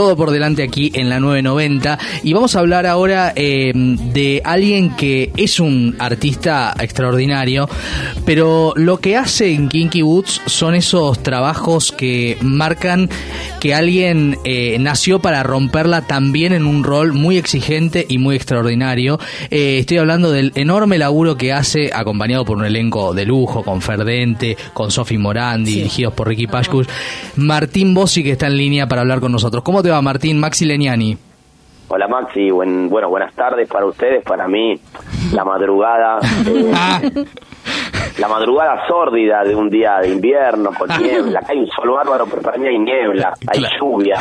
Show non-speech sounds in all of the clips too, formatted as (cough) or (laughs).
todo por delante aquí en la 990 y vamos a hablar ahora eh, de alguien que es un artista extraordinario, pero lo que hace en Kinky Woods son esos trabajos que marcan que alguien eh, nació para romperla también en un rol muy exigente y muy extraordinario. Eh, estoy hablando del enorme laburo que hace acompañado por un elenco de lujo, con Ferdente, con Sofi Morandi, dirigidos por Ricky Pashkush. Martín Bossi que está en línea para hablar con nosotros. ¿Cómo te Martín? Maxi Leniani. Hola Maxi, Buen, bueno, buenas tardes para ustedes, para mí, la madrugada, (laughs) eh, la madrugada sórdida de un día de invierno con niebla, hay un sol bárbaro, pero para mí hay niebla, hay lluvia.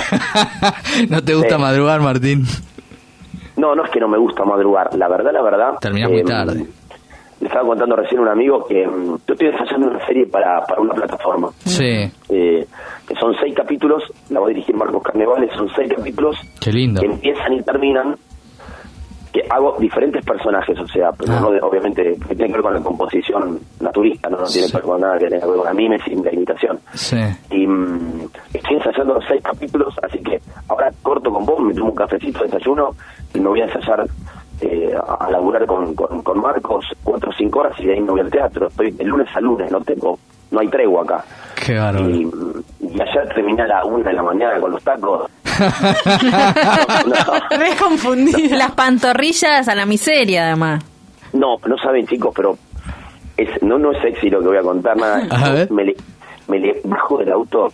(laughs) ¿No te gusta madrugar, Martín? No, no es que no me gusta madrugar, la verdad, la verdad. Terminás muy eh, tarde. Le estaba contando recién a un amigo que mm, yo estoy ensayando una serie para, para una plataforma. Sí, eh, que son seis capítulos, la va a dirigir Marcos Carnevales, son seis capítulos qué lindo. que empiezan y terminan, que hago diferentes personajes, o sea, pero Ah. no de- obviamente que tiene que ver con la composición naturista, no, no tiene Sí. que ver con nada que tenga que ver con la mimesis y la imitación. Sí. Y mm, estoy ensayando los seis capítulos, así que ahora corto con vos, me tomo un cafecito de desayuno y me voy a ensayar eh, a laburar con, con, con Marcos cuatro o cinco horas y de ahí me voy al teatro. Estoy de lunes a lunes, no tengo, no hay tregua acá. Qué bárbaro. Y, y ayer terminé a la una de la mañana con los tacos. (laughs) no, Re confundida. Las pantorrillas a la miseria, además. no, no saben chicos, pero es, no, no es sexy lo que voy a contar, nada. A ver. Me, le, me le bajo del auto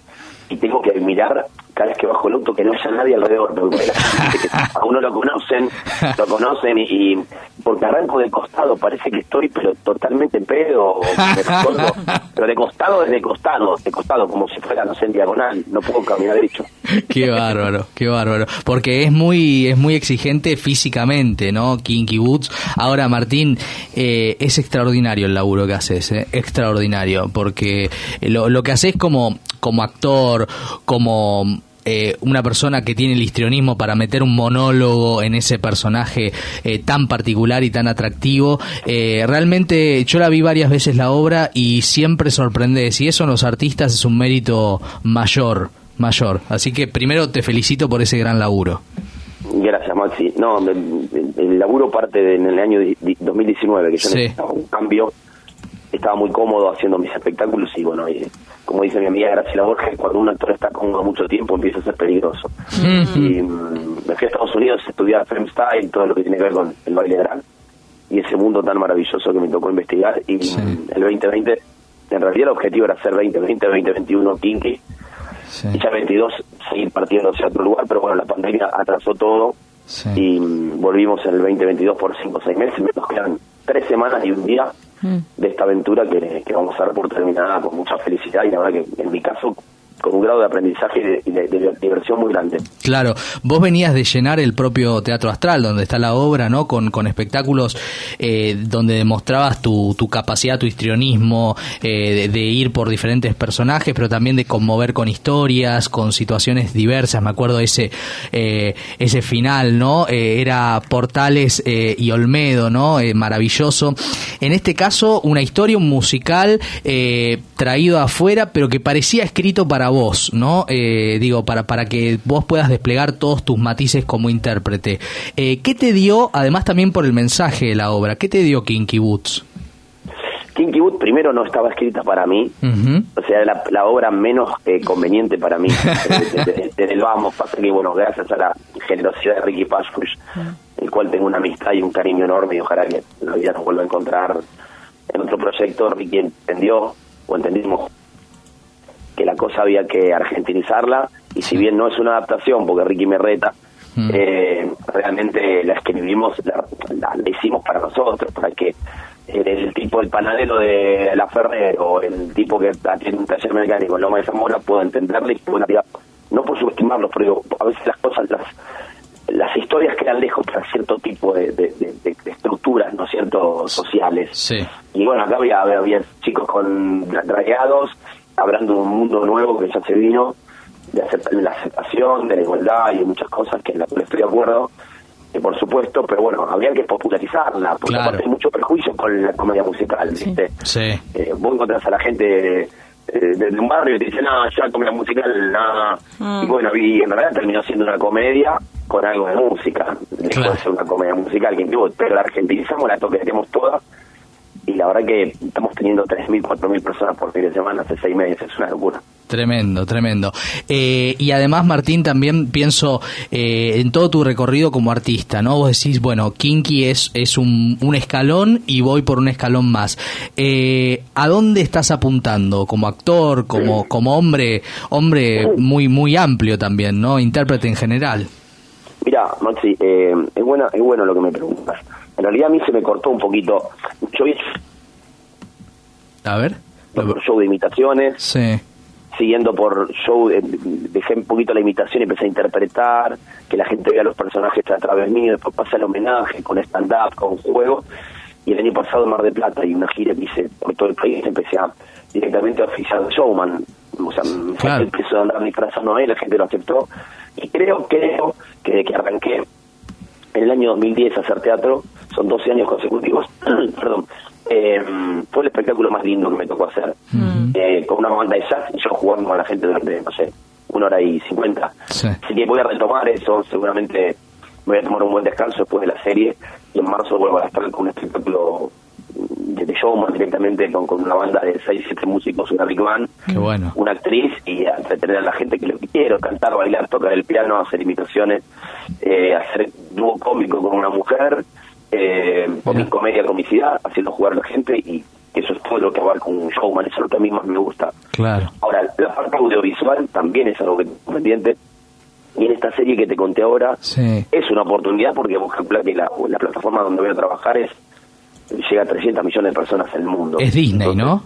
y tengo que mirar cada vez que bajo el auto que no haya nadie alrededor, porque (laughs) a uno lo conocen, lo conocen y, y porque arranco de costado, parece que estoy pero totalmente en pedo, (laughs) pero de costado desde costado, de costado, como si fuera, no sé, en diagonal, no puedo caminar derecho. Qué bárbaro, qué bárbaro. Porque es muy, es muy exigente físicamente, ¿no? Kinky Boots. Ahora, Martín, eh, es extraordinario el laburo que haces, ¿eh? extraordinario. Porque lo, lo que haces como, como actor, como eh, una persona que tiene el histrionismo para meter un monólogo en ese personaje eh, tan particular y tan atractivo. Eh, realmente yo la vi varias veces la obra y siempre sorprende. Y eso en los artistas es un mérito mayor, mayor. Así que primero te felicito por ese gran laburo. Gracias, Maxi. No, el laburo parte de- en el año di- di- 2019, que yo Sí. un cambio. Estaba muy cómodo haciendo mis espectáculos y, bueno, y, como dice mi amiga Graciela Borges, cuando un actor está cómodo mucho tiempo empieza a ser peligroso. Y mm, me fui a Estados Unidos a estudiar film style, todo lo que tiene que ver con el baile drag. Y ese mundo tan maravilloso que me tocó investigar. Y Sí. mm, el 2020, en realidad el objetivo era hacer 2020, 2021 kinky Sí, y ya 22 seguir partiendo hacia otro lugar, pero bueno, la pandemia atrasó todo sí. y mm, volvimos en el 2022 por 5 o 6 meses, me nos quedan 3 semanas y un día de esta aventura que, vamos a dar por terminada con mucha felicidad y la verdad que en mi caso con un grado de aprendizaje y de, diversión muy grande. Claro, vos venías de llenar el propio Teatro Astral, donde está la obra, ¿no? Con, con espectáculos eh, donde demostrabas tu, tu capacidad, tu histrionismo, eh, de, ir por diferentes personajes, pero también de conmover con historias, con situaciones diversas. Me acuerdo ese eh, ese final, ¿no? Era Portales y Olmedo, ¿no? Maravilloso. En este caso, una historia, un musical traído afuera, pero que parecía escrito para vos, ¿no? Eh, digo, para, para que vos puedas desplegar todos tus matices como intérprete. Eh, ¿Qué te dio, además también por el mensaje de la obra, qué te dio Kinky Boots? Kinky Boot primero no estaba escrita para mí, o sea, la, la obra menos eh, conveniente para mí. (laughs) Desde, desde- desde el vamos, pasa que, bueno, gracias a la generosidad de Ricky Pashkush, el cual tengo una amistad y un cariño enorme y ojalá que la vida nos vuelva a encontrar en otro proyecto, Ricky entendió, o entendimos, que la cosa había que argentinizarla, y si bien no es una adaptación, porque Ricky me reta, Mm. eh, realmente la escribimos, la, la- la hicimos para nosotros, para que el, el tipo, el panadero de la Ferrer o el tipo que tiene un taller mecánico en Loma de Zamora pueda entenderle y pueda, no por subestimarlos, pero a veces las cosas, las las historias quedan lejos para cierto tipo de, de- de- de- de estructuras, ¿no es cierto?, sociales. Sí. Y bueno, acá había, había, había chicos con dragueados, hablando de un mundo nuevo que ya se vino, de acept- la aceptación, de la igualdad y de muchas cosas que en las cuales estoy de acuerdo, eh, por supuesto, pero bueno, había que popularizarla, porque Claro. aparte hay mucho perjuicio con la comedia musical, ¿viste? Sí. Eh, vos encontrás a la gente eh, de, un barrio y te dice, no, ya comedia musical, nada. Mm. Y bueno, y en realidad terminó siendo una comedia con algo de música. Dejó Claro. de ser una comedia musical, que incluso, pero la argentinizamos, la toqueteamos toda. Y la verdad que estamos teniendo 3.000, 4.000 personas por fin de semana hace seis meses, es una locura. Tremendo, tremendo. Eh, y además, Martín, también pienso eh, en todo tu recorrido como artista, ¿no? Vos decís, bueno, Kinky es, es un, un escalón y voy por un escalón más. Eh, ¿A dónde estás apuntando? Como actor, como, como hombre, hombre muy, muy amplio también, ¿no? Intérprete en general. Mira, Maxi, eh, es, buena, es bueno lo que me preguntas. En realidad a mí se me cortó un poquito. Yo vi A ver. por show de imitaciones, Sí, siguiendo por show, eh, dejé un poquito la imitación y empecé a interpretar, que la gente vea los personajes a través mío, después pasé el homenaje con stand-up, con juego, y el año pasado en Mar de Plata y una gira que hice por todo el país, empecé a directamente a oficiar showman, o sea, Claro. empezó a andar disfrazando ahí, la gente lo aceptó, y creo, creo que de que arranqué en el año 2010 a hacer teatro, son 12 años consecutivos, (clears throat) perdón, eh, fue el espectáculo más lindo que me tocó hacer. Eh, con una banda de jazz y yo jugando con la gente durante, no sé, una hora y cincuenta. Sí. Así que voy a retomar eso, seguramente voy a tomar un buen descanso después de la serie y en marzo vuelvo a estar con un espectáculo de, de showman directamente con, con una banda de 6, 7 músicos, una big band, qué bueno. una actriz y a entretener a la gente que lo que quiero, cantar, bailar, tocar el piano, hacer imitaciones, eh, hacer dúo cómico con una mujer, eh, Mira. comedia, comicidad, haciendo jugar a la gente y eso es todo lo que abarca un showman, eso es lo que a mí más me gusta. Claro. Ahora, la parte audiovisual también es algo que pendiente. Y en esta serie que te conté ahora, Sí. es una oportunidad porque vos calculás que la, la plataforma donde voy a trabajar es llega a 300 millones de personas en el mundo. Es Disney, Entonces, ¿no?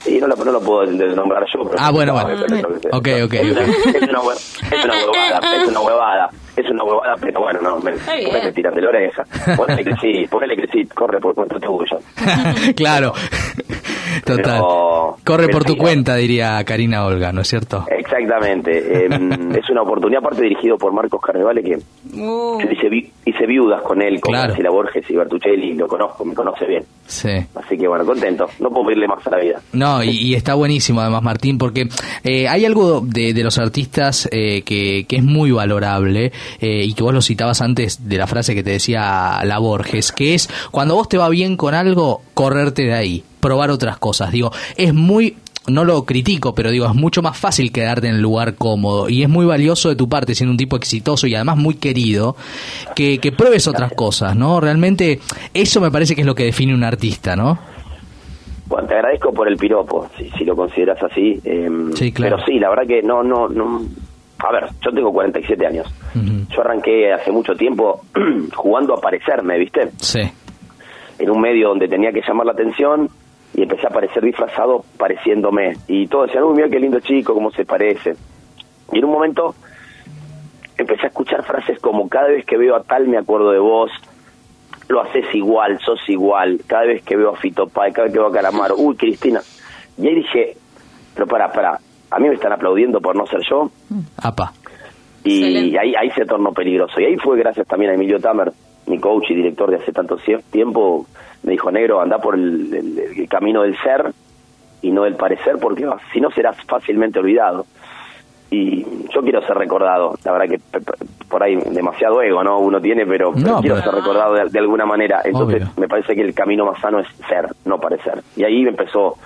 Sí, no lo, no lo puedo nombrar yo. Pero Ah, bueno, no, bueno. Ok, ok, Es una, ok. es una hue- es una huevada, es una huevada, es una huevada, pero bueno, no, me, ponete, tirate la oreja. (laughs) Ponele que sí, ponele que sí, corre por cuenta tuya. (laughs) (laughs) claro. Total. Pero- Corre pero por tu cuenta, diría Karina Olga, ¿no es cierto? Exactamente. eh, (laughs) es una oportunidad, aparte dirigido por Marcos Carnevale, que Uh, yo hice, vi- hice viudas con él, con Claro. Graciela Borges y Bertuccelli, lo conozco, me conoce bien. Sí. Así que bueno, contento. No puedo pedirle más a la vida. No, y, y está buenísimo además, Martín, porque eh, hay algo de, de los artistas eh, que, que es muy valorable eh, y que vos lo citabas antes de la frase que te decía la Borges, que es cuando vos te va bien con algo, correrte de ahí, probar otras cosas. Digo, es muy... No lo critico, pero digo, es mucho más fácil quedarte en el lugar cómodo y es muy valioso de tu parte, siendo un tipo exitoso y además muy querido, que, que pruebes otras cosas, ¿no? Realmente eso me parece que es lo que define un artista, ¿no? Bueno, te agradezco por el piropo, si, si lo consideras así. eh, Sí, claro. Pero sí, la verdad que no, no, no. A ver, yo tengo 47 años. Ujú. Yo arranqué hace mucho tiempo (clears throat) jugando a parecerme, ¿viste? Sí. En un medio donde tenía que llamar la atención y empecé a parecer disfrazado pareciéndome. Y todos decían, uy, mira qué lindo chico, cómo se parece. Y en un momento empecé a escuchar frases como cada vez que veo a tal me acuerdo de vos, lo haces igual, sos igual, cada vez que veo a Fito Pai, cada vez que veo a Calamaro, uy, Cristina. Y ahí dije, pero para, para, a mí me están aplaudiendo por no ser yo, Apa. y Excelente. ahí, ahí se tornó peligroso. Y ahí fue gracias también a Emilio Tamer, mi coach y director de hace tanto tiempo, me dijo, negro, anda por el, el- el camino del ser y no del parecer, porque si no serás fácilmente olvidado. Y yo quiero ser recordado, la verdad que por ahí demasiado ego, ¿no? Uno tiene, pero, pero No, quiero pero- ser recordado de, de alguna manera. Entonces Obvio. me parece que el camino más sano es ser, no parecer. Y ahí empezó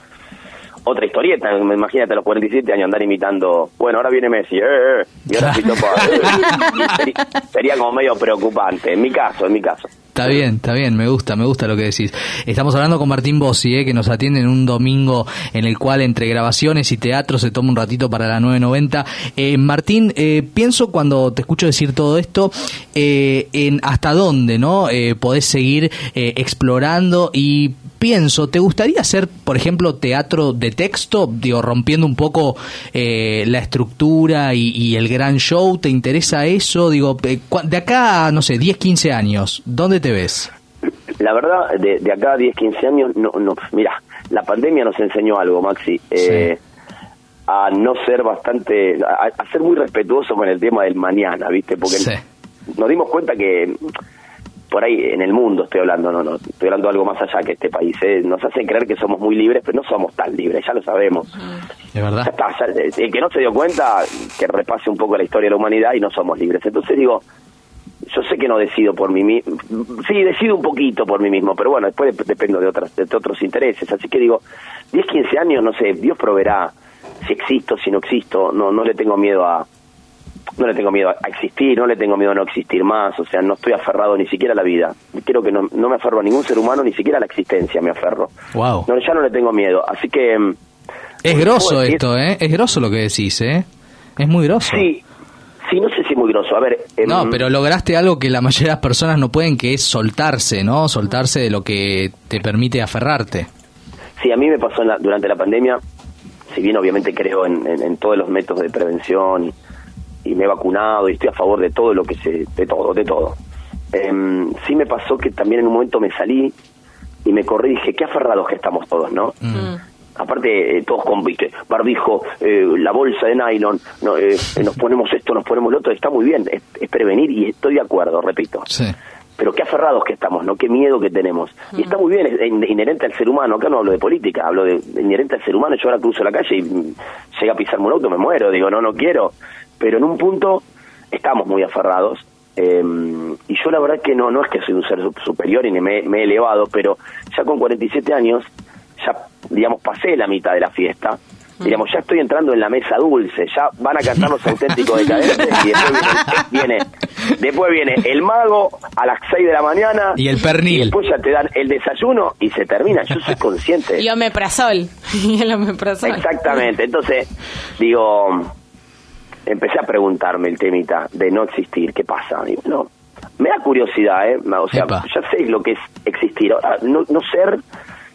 otra historieta, imagínate a los 47 años andar imitando, bueno, ahora viene Messi, eh, eh, y ahora Fito Páez, eh. sería, sería como medio preocupante, en mi caso, en mi caso. Está bien, está bien, me gusta, me gusta lo que decís. Estamos hablando con Martín Bossi, eh, que nos atiende en un domingo en el cual entre grabaciones y teatro se toma un ratito para la 990. Eh, Martín, eh, pienso cuando te escucho decir todo esto, eh, en hasta dónde, ¿no? Eh, podés seguir eh, explorando y pienso, ¿te gustaría hacer, por ejemplo, teatro de texto? Digo, rompiendo un poco eh, la estructura y, y el gran show, ¿te interesa eso? Digo, eh, de acá, no sé, 10, 15 años, ¿dónde te ves? La verdad, de, de acá a 10, 15 años, no, no, mira, la pandemia nos enseñó algo, Maxi, eh, a no ser bastante, a, a ser muy respetuoso con el tema del mañana, ¿viste? Porque Sí. nos dimos cuenta que por ahí en el mundo estoy hablando, no, no, estoy hablando de algo más allá que este país, ¿eh? nos hacen creer que somos muy libres, pero no somos tan libres, ya lo sabemos. Es verdad. el que no se dio cuenta, que repase un poco la historia de la humanidad y no somos libres. Entonces digo, yo sé que no decido por mí mismo, sí, decido un poquito por mí mismo, pero bueno, después dependo de, otras, de otros intereses. Así que digo, 10, 15 años, no sé, Dios proveerá si existo, si no existo, no, no le tengo miedo a, no le tengo miedo a existir, no le tengo miedo a no existir más, o sea, no estoy aferrado ni siquiera a la vida. Creo que no, no me aferro a ningún ser humano, ni siquiera a la existencia me aferro. Wow. No, ya no le tengo miedo, así que... Mm, es grosso esto, ¿eh? Es grosso lo que decís, ¿eh? Es muy grosso. Sí, sí, no sé si muy grosso. A ver... Em, no, pero lograste algo que la mayoría de las personas no pueden, que es soltarse, ¿no? Soltarse de lo que te permite aferrarte. Sí, a mí me pasó durante la pandemia, si bien obviamente creo en, en todos los métodos de prevención y me he vacunado y estoy a favor de todo lo que se, de todo, de todo. Eh, sí me pasó que también en un momento me salí y me corrí y dije, qué aferrados que estamos todos, ¿no? Mm. Mm. Aparte, eh, todos con barbijo, eh, la bolsa de nylon, no, eh, nos ponemos esto, nos ponemos lo otro, está muy bien, es, prevenir y estoy de acuerdo, repito. Sí. Pero qué aferrados que estamos, ¿no? Qué miedo que tenemos. Y mm. está muy bien, es inherente al ser humano. Acá no hablo de política, hablo de, inherente al ser humano. Yo ahora cruzo la calle y llega a pisarme un auto, me muero. Digo, no, no quiero pero en un punto estamos muy aferrados. Eh, y yo la verdad que no, no es que soy un ser superior y me, me he elevado, pero ya con 47 años, ya digamos pasé la mitad de la fiesta, mm. digamos, ya estoy entrando en la mesa dulce, ya van a cantar los (laughs) auténticos decadentes y después viene, después viene el mago a las 6 de la mañana y el pernil. Y después ya te dan el desayuno y se termina. Yo soy consciente. (laughs) y omeprazol. (laughs) y el omeprazol. Exactamente. Entonces, digo, empecé a preguntarme el temita de no existir, ¿qué pasa? no, me da curiosidad, ¿eh? O sea, ya sé lo que es existir. no, no ser,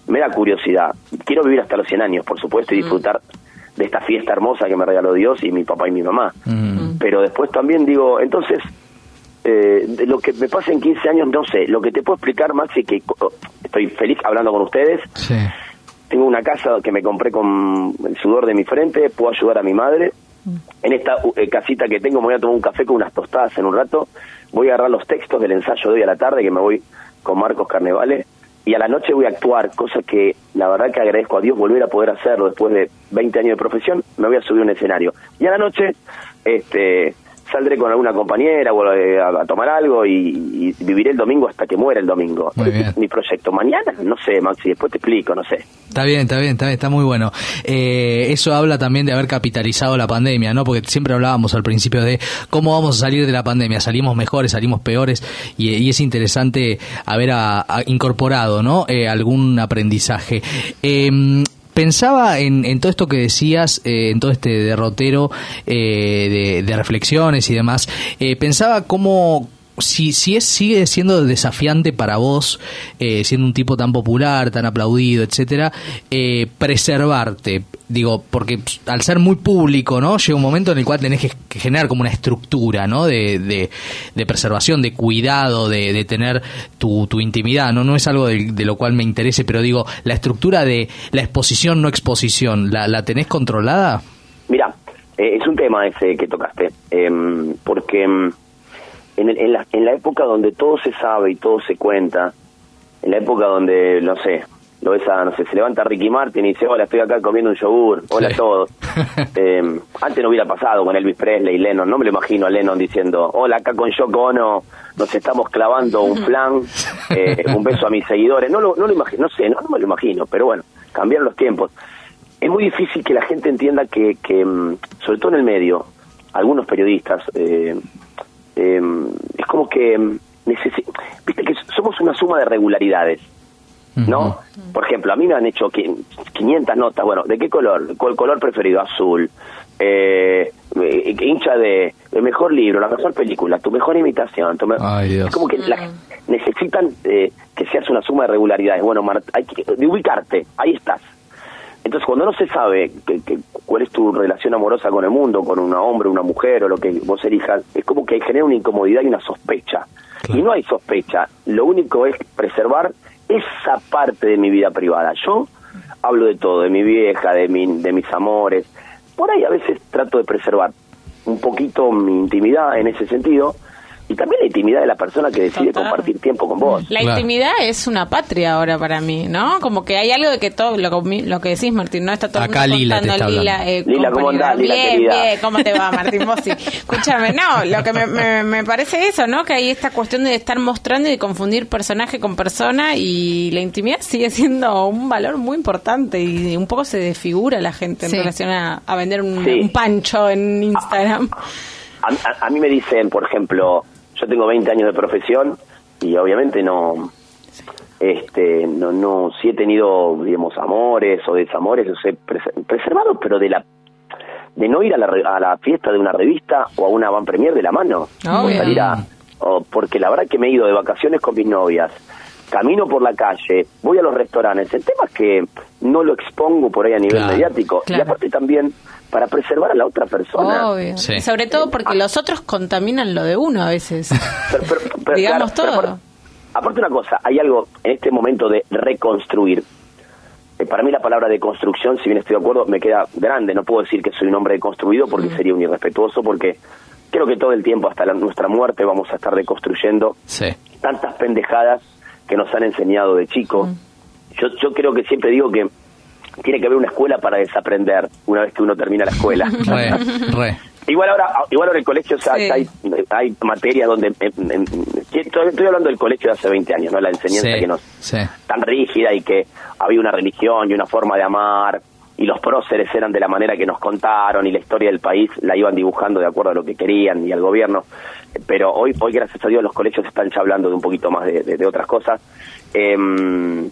me da curiosidad. Quiero vivir hasta los 100 años, por supuesto, y mm. disfrutar de esta fiesta hermosa que me regaló Dios y mi papá y mi mamá. Mm. Pero después también digo, entonces, eh, de lo que me pasa en 15 años, no sé. Lo que te puedo explicar, Maxi, que estoy feliz hablando con ustedes. Tengo una casa que me compré con el sudor de mi frente, puedo ayudar a mi madre, en esta eh, casita que tengo me voy a tomar un café con unas tostadas en un rato, voy a agarrar los textos del ensayo de hoy a la tarde, que me voy con Marcos Carnevale, y a la noche voy a actuar, cosa que la verdad que agradezco a Dios volver a poder hacerlo después de 20 años de profesión, me voy a subir un escenario. Y a la noche, este saldré con alguna compañera o eh, a, tomar algo y, viviré el domingo hasta que muera el domingo. Muy bien. Mi proyecto. Mañana, no sé, Maxi, después te explico, no sé. Está bien, está bien, está bien, está muy bueno. Eh, eso habla también de haber capitalizado la pandemia, ¿no? Porque siempre hablábamos al principio de cómo vamos a salir de la pandemia. Salimos mejores, salimos peores y, es interesante haber incorporado, ¿no? Eh, algún aprendizaje. Pensaba en, todo esto que decías, eh, en todo este derrotero eh, de, reflexiones y demás. Eh, pensaba cómo, si, si es, sigue siendo desafiante para vos, siendo un tipo tan popular, tan aplaudido, etcétera, preservarte. Digo, porque al ser muy público, ¿no? Llega un momento en el cual tenés que, generar como una estructura, ¿no? De, de, preservación, de cuidado, de, de tener tu, tu, intimidad, ¿no? No es algo de, lo cual me interese, pero digo, la estructura de la exposición, no exposición, ¿la, la tenés controlada? Mira, eh, es un tema ese que tocaste, em, porque en, en, la, en la época donde todo se sabe y todo se cuenta, en la época donde, no sé, lo ves a, no sé, se levanta Ricky Martin y dice, hola, estoy acá comiendo un yogur, hola a todos. (laughs) Eh, antes no hubiera pasado con Elvis Presley y Lennon, no me lo imagino a Lennon diciendo, hola, acá con Yoko Ono nos estamos clavando un plan, (laughs) eh, un beso a mis seguidores, no lo, no lo imagino, no sé, no, me lo imagino, pero bueno, cambiaron los tiempos. Es muy difícil que la gente entienda que, que mm, sobre todo en el medio, algunos periodistas, eh, es como que, mm, viste que somos una suma de regularidades ¿no? Por ejemplo, a mí me han hecho 500 notas, bueno, ¿de qué color? ¿Cuál color preferido? Azul. Eh, eh hincha de el mejor libro, la mejor película, tu mejor imitación. Es como que necesitan eh, que seas una suma de regularidades. Bueno, hay que de ubicarte, ahí estás. Entonces, cuando no se sabe que, cuál es tu relación amorosa con el mundo, con un hombre, una mujer o lo que vos elijas, es como que genera una incomodidad y una sospecha. Y no hay sospecha, lo único es preservar esa parte de mi vida privada. Yo hablo de todo, de mi vieja, de, mi, de mis amores. Por ahí a veces trato de preservar un poquito mi intimidad en ese sentido, y también la intimidad de la persona que decide Total. compartir tiempo con vos. La Claro. intimidad es una patria ahora para mí, ¿no? Como que hay algo de que todo, lo, que- lo que decís, Martín, ¿no? Está todo el Acá mundo Lila te contando, está Lila, hablando. eh, Lila, ¿cómo andás, Lila, Bien, querida? bien, ¿cómo te va, Martín Bossi? (laughs) Escúchame, no, lo que me, me, me parece eso, ¿no? Que hay esta cuestión de estar mostrando y de confundir personaje con persona y la intimidad sigue siendo un valor muy importante y un poco se desfigura la gente en relación a, a vender un, Sí. un pancho en Instagram. A, a- a mí me dicen, por ejemplo, yo tengo 20 años de profesión y obviamente no, este, no, no, sí he tenido, digamos, amores o desamores, los he pres- preservado, pero de la, de no ir a la, a la fiesta de una revista o a una van premier de la mano, o Obvio. salir a, o porque la verdad que me he ido de vacaciones con mis novias, camino por la calle, voy a los restaurantes, el tema es que no lo expongo por ahí a nivel Claro, mediático claro. y aparte también para preservar a la otra persona. Obvio. Sí. Sobre todo porque los otros contaminan lo de uno a veces. Pero- pero- pero, (laughs) Digamos claro, todo. aparte- aparte una cosa, hay algo en este momento de reconstruir. Eh, para mí la palabra de construcción, si bien estoy de acuerdo, me queda grande. No puedo decir que soy un hombre deconstruido porque sería un irrespetuoso, porque creo que todo el tiempo, hasta la- nuestra muerte, vamos a estar reconstruyendo Sí. tantas pendejadas que nos han enseñado de chico. Yo, yo creo que siempre digo que tiene que haber una escuela para desaprender una vez que uno termina la escuela. (laughs) Re, re. Igual ahora, igual ahora el colegio, o sea, Sí. hay, hay materias donde... eh, eh, estoy, estoy hablando del colegio de hace 20 años, ¿no? La enseñanza Sí, que nos... sí. tan rígida y que había una religión y una forma de amar y los próceres eran de la manera que nos contaron y la historia del país la iban dibujando de acuerdo a lo que querían y al gobierno. Pero hoy, hoy gracias a Dios, los colegios están ya hablando de un poquito más de, de- de otras cosas. Em,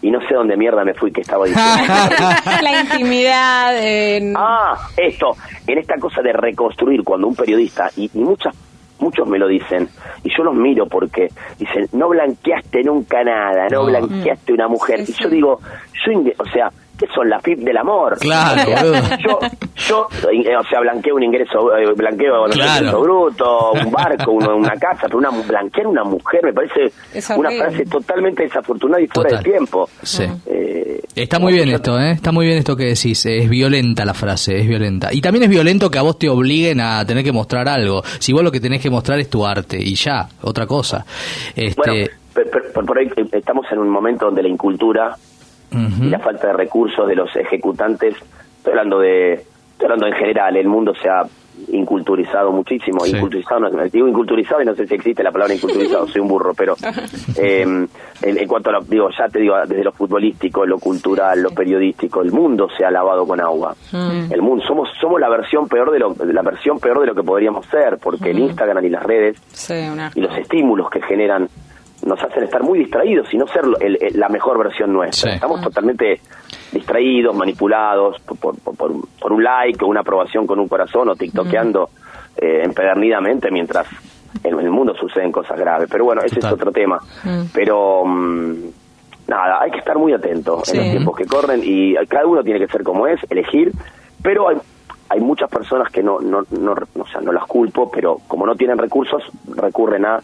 y no sé dónde mierda me fui que estaba diciendo. (laughs) la intimidad. en- Ah, esto, en esta cosa de reconstruir cuando un periodista, y, y muchas, muchos me lo dicen, y yo los miro porque dicen, no blanqueaste nunca nada, no, No. blanqueaste una mujer. Sí, y yo digo, yo, o sea, ¿qué son las FIP del amor? Claro, O sea, boludo. yo, yo, eh, o sea, blanqueo un ingreso, eh, blanqueo no Claro. ingreso bruto, un barco, uno- una casa, pero una, blanquear una mujer me parece una frase totalmente desafortunada y fuera Total. de tiempo. Sí. Eh, Está muy bien esto, ¿eh? Está muy bien esto que decís. Es violenta la frase, es violenta. Y también es violento que a vos te obliguen a tener que mostrar algo. Si vos lo que tenés que mostrar es tu arte y ya, otra cosa. Este, Bueno, pero, pero- pero por ahí estamos en un momento donde la incultura y la falta de recursos de los ejecutantes, estoy hablando de, estoy hablando en general, el mundo se ha inculturizado muchísimo, Sí. inculturizado, no, digo inculturizado y no sé si existe la palabra inculturizado, soy un burro, pero (laughs) eh, en, en cuanto a lo, digo, ya te digo, desde lo futbolístico, lo cultural, lo periodístico, el mundo se ha lavado con agua. El mundo, somos, somos la versión peor de lo, la versión peor de lo que podríamos ser, porque el Instagram y las redes Sí, una- y los estímulos que generan nos hacen estar muy distraídos y no ser lo- el- el- la mejor versión nuestra. Sí. Estamos totalmente distraídos, manipulados por, por, por- por un- like o una aprobación con un corazón o tiktokeando eh, empedernidamente mientras en el mundo suceden cosas graves. Pero bueno, ese Total. es otro tema. Pero mm, nada, hay que estar muy atento Sí. en los tiempos que corren y cada uno tiene que ser como es, elegir, pero hay hay muchas personas que no, no, no, o sea, no las culpo, pero como no tienen recursos, recurren a-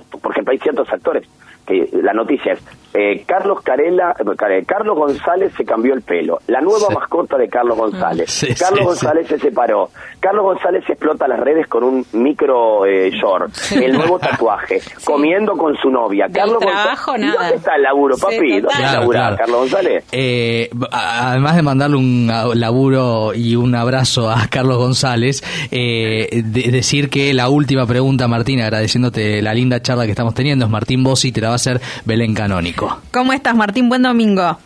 por ejemplo, hay ciertos actores que la noticia es eh, Carlos Carela, eh, Carlos González se cambió el pelo, la nueva Sí. mascota de Carlos González, Sí, Carlos sí, González se separó, Carlos González explota las redes con un micro eh, short, el nuevo tatuaje, (laughs) comiendo con su novia, Del Carlos trabajo, González, ¿Y nada. ¿dónde está el laburo, papi? ¿Dónde Claro, labura claro. Carlos González? Eh, además de mandarle un laburo y un abrazo a Carlos González, de- decir que la última pregunta, Martín, agradeciéndote la linda charla que estamos teniendo, es Martín Bossi, te la va a hacer Belén Canónico. ¿Cómo estás, Martín? Buen domingo.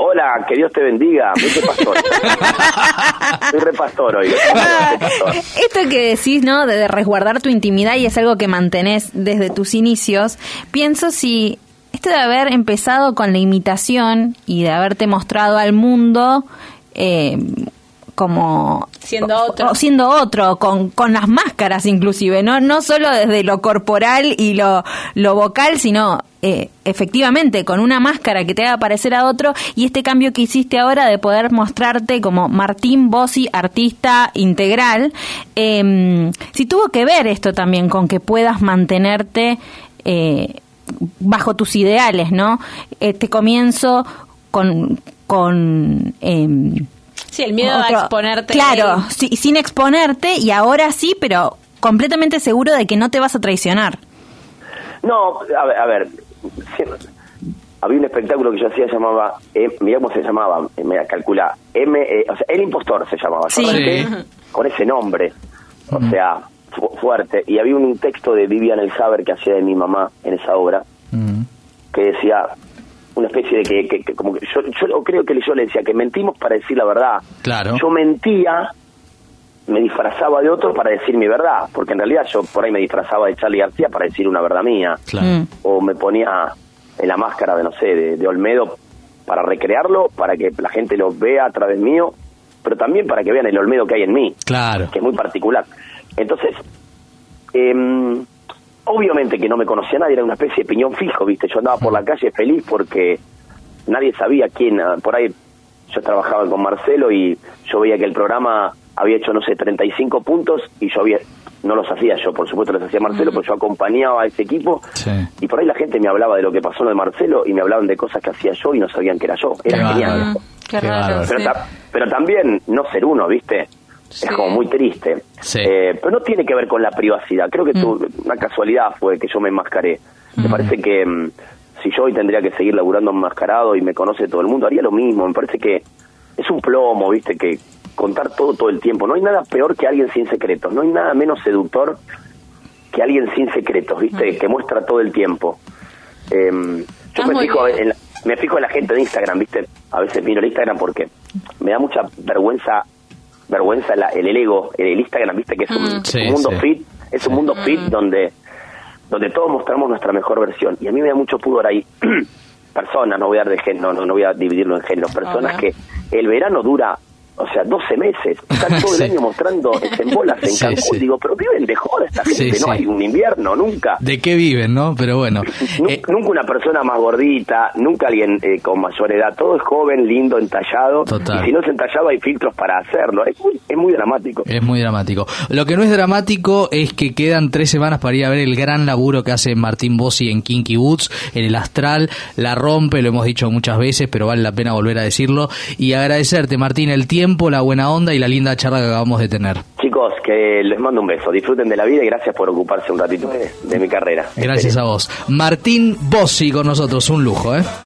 Hola, que Dios te bendiga. Soy repastor. Soy (laughs) repastor hoy. repastor. Esto que decís, ¿no? De, de resguardar tu intimidad y es algo que mantenés desde tus inicios. Pienso si esto de haber empezado con la imitación y de haberte mostrado al mundo eh, como Siendo otro. o siendo otro con, con las máscaras inclusive no no solo desde lo corporal y lo, lo vocal sino eh, efectivamente con una máscara que te haga parecer a otro y este cambio que hiciste ahora de poder mostrarte como Martín Bossi artista integral eh, si tuvo que ver esto también con que puedas mantenerte eh, bajo tus ideales no este comienzo con con em, Sí, el miedo otro- a exponerte. Claro, sí, sin exponerte y ahora sí, pero completamente seguro de que no te vas a traicionar. No, a ver, a ver siempre- había un espectáculo que yo hacía llamaba, eh, mirá cómo se llamaba, eh, me calcula, M, eh, o sea, El Impostor se llamaba, Sí. con ese nombre, o sea, fu- fuerte, y había un texto de Vivian El Saber que hacía de mi mamá en esa obra, que decía una especie de que, que- que como que yo, yo creo que yo le decía que mentimos para decir la verdad. Claro. Yo mentía, me disfrazaba de otro para decir mi verdad, porque en realidad yo por ahí me disfrazaba de Charlie García para decir una verdad mía, Claro. Mm. o me ponía en la máscara de no sé, de, de Olmedo para recrearlo, para que la gente lo vea a través mío, pero también para que vean el Olmedo que hay en mí Claro. que es muy particular. Entonces, em, obviamente que no me conocía nadie, era una especie de piñón fijo, ¿viste? Yo andaba por la calle feliz porque nadie sabía quién, ah, por ahí yo trabajaba con Marcelo y yo veía que el programa había hecho, no sé, 35 puntos y yo había, no los hacía yo, por supuesto los hacía Marcelo, pero yo acompañaba a ese equipo Sí. y por ahí la gente me hablaba de lo que pasó en lo de Marcelo y me hablaban de cosas que hacía yo y no sabían que era yo. Era genial. Qué Qué raro. bárbaro. Pero, Sí. ta- pero también no ser uno, ¿viste? Sí. Es como muy triste. Sí. Eh, pero no tiene que ver con la privacidad. Creo que Mm. tu- una casualidad fue que yo me enmascaré. Me parece que mm, si yo hoy tendría que seguir laburando enmascarado y me conoce todo el mundo, haría lo mismo. Me parece que es un plomo, ¿viste? Que contar todo todo el tiempo. No hay nada peor que alguien sin secretos. No hay nada menos seductor que alguien sin secretos, ¿viste? Que muestra todo el tiempo. Em, yo Está me fijo, en la, me fijo en la gente de Instagram, ¿viste? A veces miro el Instagram porque me da mucha vergüenza vergüenza la- el, el ego, el, el Instagram, ¿viste? Que es un, Mm. es Sí, un mundo sí. fit, es un mundo fit donde donde todos mostramos nuestra mejor versión. Y a mí me da mucho pudor ahí. (clears throat) personas, no voy a dar de género, no, no voy a dividirlo en géneros, personas Obvio. que el verano dura, o sea, 12 meses, están (laughs) todo Sí. el año mostrando en (laughs) bolas en Sí, Cancún. sí. Digo, pero viven de joda esta gente, no hay un invierno, nunca. ¿De qué viven, no? Pero bueno. (laughs) Eh, nunca una persona más gordita, nunca alguien eh, con mayor edad, todo es joven, lindo, entallado. Total. Y si no se entallaba hay filtros para hacerlo. Es muy, es muy dramático. Es muy dramático. Lo que no es dramático es que quedan tres semanas para ir a ver el gran laburo que hace Martín Bossi en Kinky Boots, en el Astral, la rompe, lo hemos dicho muchas veces, pero vale la pena volver a decirlo. Y agradecerte, Martín, el tiempo, la buena onda y la linda charla que acabamos de tener. Chicos, que les mando un beso. Disfruten de la vida y gracias por ocuparse un ratito de, de mi carrera. Gracias a vos. Martín Bossi con nosotros, un lujo, ¿eh?